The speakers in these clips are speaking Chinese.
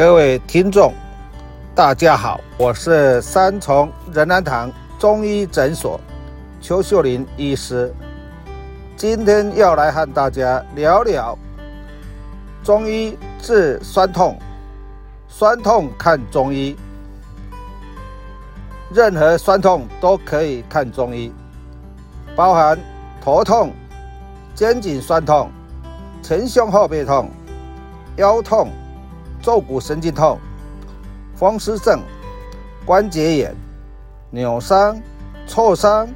各位听众，大家好，我是三重仁安堂中医诊所邱秀玲医师，今天要来和大家聊聊中医治酸痛，酸痛看中医，任何酸痛都可以看中医，包含头痛、肩颈酸痛、前胸后背痛、腰痛。坐骨神经痛、风湿症、关节炎、扭伤、挫伤、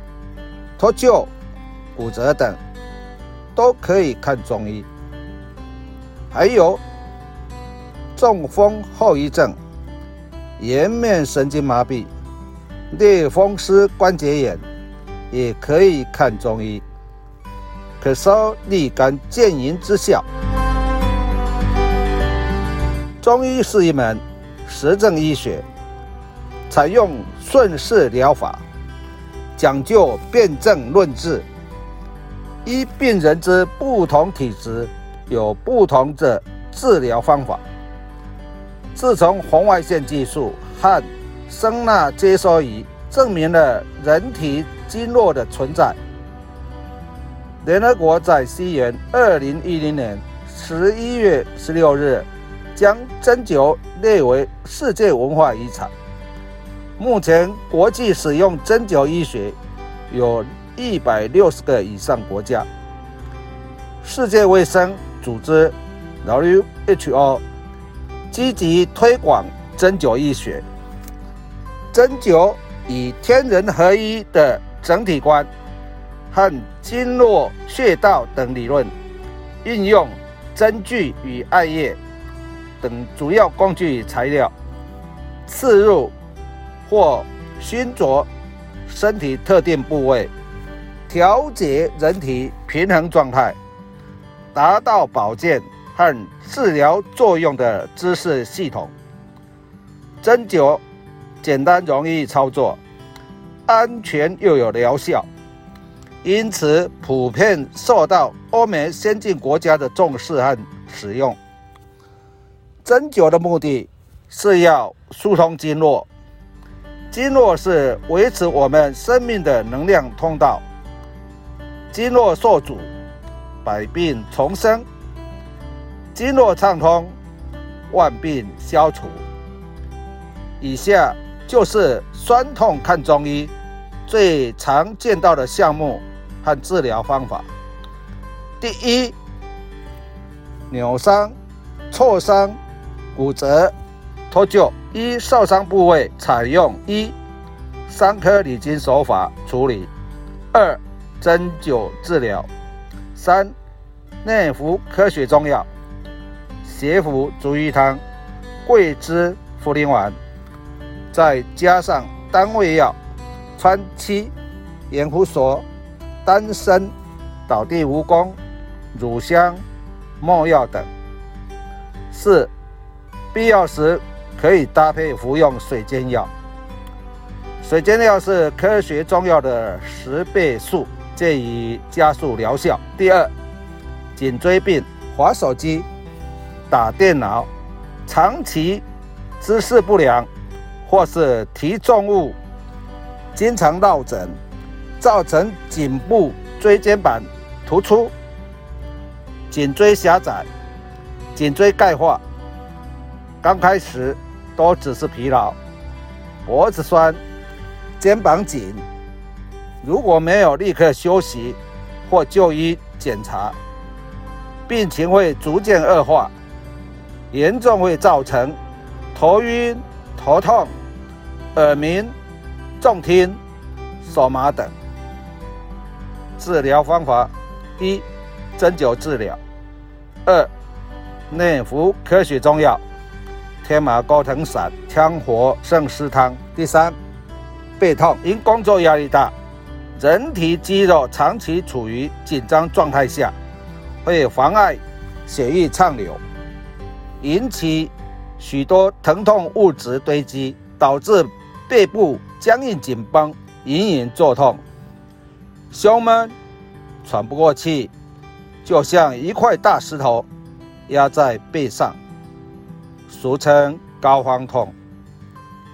脱臼、骨折等，都可以看中医。还有中风后遗症、颜面神经麻痹、类风湿关节炎，也可以看中医，可烧立竿见影之效。中医是一门实证医学，采用顺势疗法，讲究辨证论治，依病人之不同体质，有不同的治疗方法。自从红外线技术和声纳接收仪证明了人体经络的存在，联合国在西元二零一零年十一月十六日。将针灸列为世界文化遗产。目前，国际使用针灸医学有一百六十个以上国家。世界卫生组织 （WHO） 积极推广针灸医学。针灸以天人合一的整体观和经络、穴道等理论，运用针具与艾叶。等主要工具材料，刺入或熏灼身体特定部位，调节人体平衡状态，达到保健和治疗作用的知识系统。针灸简单容易操作，安全又有疗效，因此普遍受到欧美先进国家的重视和使用。针灸的目的是要疏通经络，经络是维持我们生命的能量通道。经络受阻，百病丛生；经络畅通，万病消除。以下就是酸痛看中医最常见到的项目和治疗方法。第一，扭伤、挫伤。骨折、脱臼，一受伤部位采用一三颗理筋手法处理，二针灸治疗，三内服科学中药，血服足浴汤、桂枝茯苓丸，再加上单味药。川七、盐胡索、丹参、倒地蜈蚣、乳香、没药等，四。必要时可以搭配服用水煎药。水煎药是科学中药的十倍数，建议加速疗效。第二，颈椎病、滑手机、打电脑、长期姿势不良，或是提重物经常落枕，造成颈部椎间板突出、颈椎狭窄、颈椎钙化。刚开始都只是疲劳、脖子酸、肩膀紧，如果没有立刻休息或就医检查，病情会逐渐恶化，严重会造成头晕、头痛、耳鸣、重听、手麻等。治疗方法：一、针灸治疗；二、内服科学中药。天麻钩藤散、羌活胜湿汤。第三，背痛，因工作压力大，人体肌肉长期处于紧张状态下，会妨碍血液畅流，引起许多疼痛物质堆积，导致背部僵硬紧绷、隐隐作痛、胸闷、喘不过气，就像一块大石头压在背上。俗称高肓痛。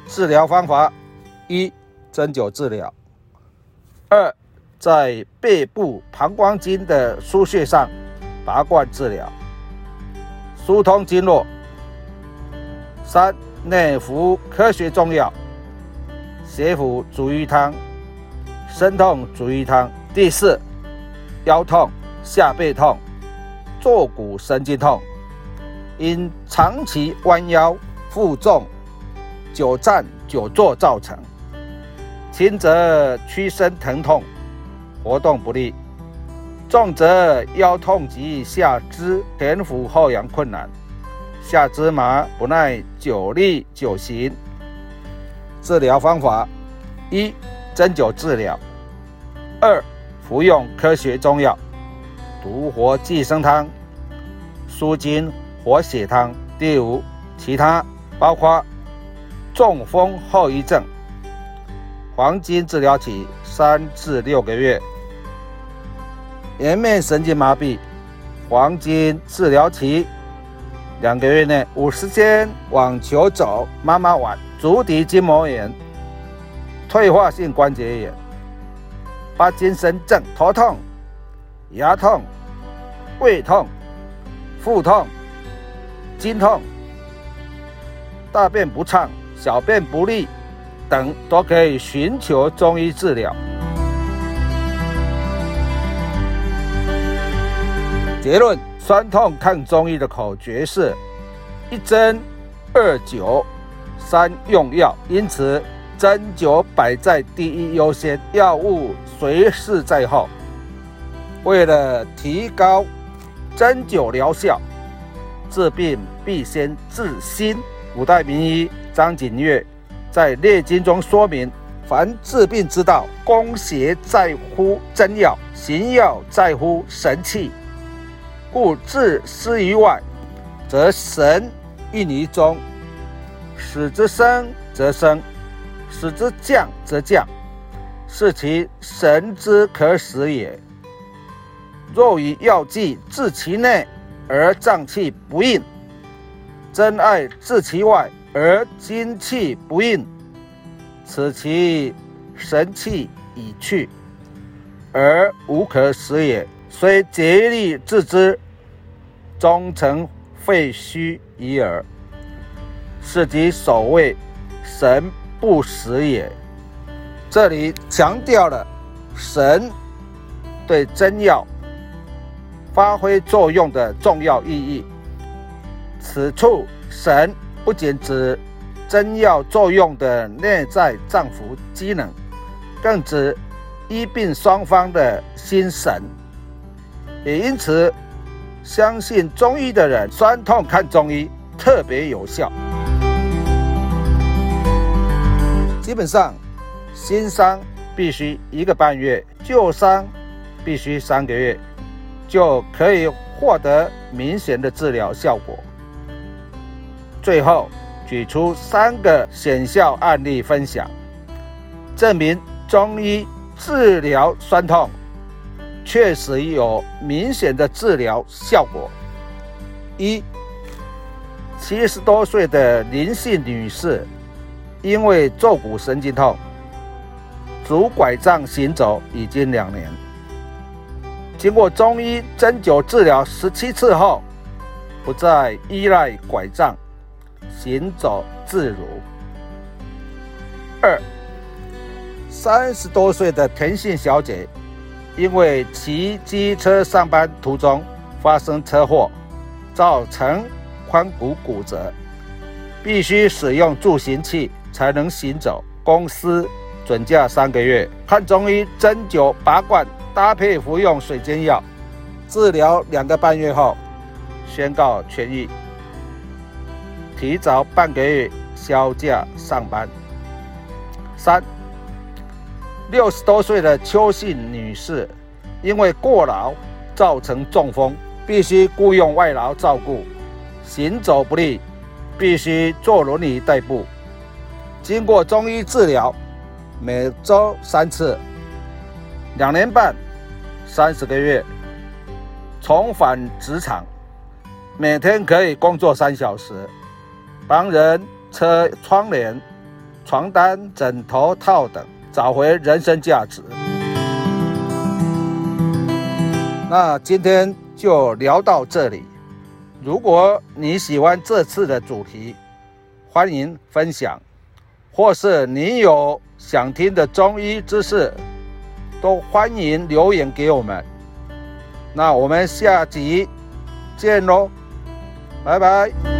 治疗方法：一、针灸治疗；二、在背部膀胱经的腧穴上拔罐治疗，疏通经络；三、内服科学中药，血府逐瘀汤、生痛逐瘀汤。第四，腰痛、下背痛、坐骨神经痛。因长期弯腰、负重、久站久坐造成，轻则屈伸疼痛、活动不利；重则腰痛及下肢前俯后仰困难，下肢麻不耐久立久行。治疗方法：一、针灸治疗；二、服用科学中药，独活寄生汤、舒筋。活血汤。第五，其他包括中风后遗症，黄金治疗期三至六个月；颜面神经麻痹，黄金治疗期两个月内；五十肩、网球肘、妈妈腕、足底筋膜炎、退化性关节炎、帕金森症、头痛、牙痛、胃痛、腹痛。经痛、大便不畅、小便不利等，都可以寻求中医治疗。结论：酸痛看中医的口诀是一针、二灸、三用药，因此针灸摆在第一优先，药物随侍在后。为了提高针灸疗效。治病必先治心。古代名医张景岳在《列经》中说明：凡治病之道，攻邪在乎真药，行药在乎神气。故治失于外，则神应于中；使之生则生，使之降则降，是其神之可使也。若以药剂治其内，而脏气不应，真爱治其外而精气不应，此其神气已去，而无可食也。虽竭力治之，终成废墟已耳。是即所谓神不死也。这里强调了神对真药。发挥作用的重要意义。此处神不仅指真药作用的内在脏腑机能，更指医病双方的心神。也因此，相信中医的人，酸痛看中医特别有效。基本上，新伤必须一个半月，旧伤必须三个月。就可以获得明显的治疗效果。最后举出三个显效案例分享，证明中医治疗酸痛确实有明显的治疗效果。一，七十多岁的林姓女士，因为坐骨神经痛，拄拐杖行走已经两年。经过中医针灸治疗十七次后，不再依赖拐杖，行走自如。二，三十多岁的田姓小姐，因为骑机车上班途中发生车祸，造成髋骨骨折，必须使用助行器才能行走。公司准假三个月，看中医针灸拔罐。搭配服用水煎药治疗两个半月后，宣告痊愈。提早半个月休假上班。三，六十多岁的邱姓女士，因为过劳造成中风，必须雇佣外劳照顾，行走不利，必须坐轮椅代步。经过中医治疗，每周三次，两年半，三十个月，重返职场，每天可以工作三小时，帮人车窗帘、床单、枕头套等，找回人生价值。那今天就聊到这里。如果你喜欢这次的主题，欢迎分享。或是你有想听的中医知识，都欢迎留言给我们。那我们下集见喽，拜拜。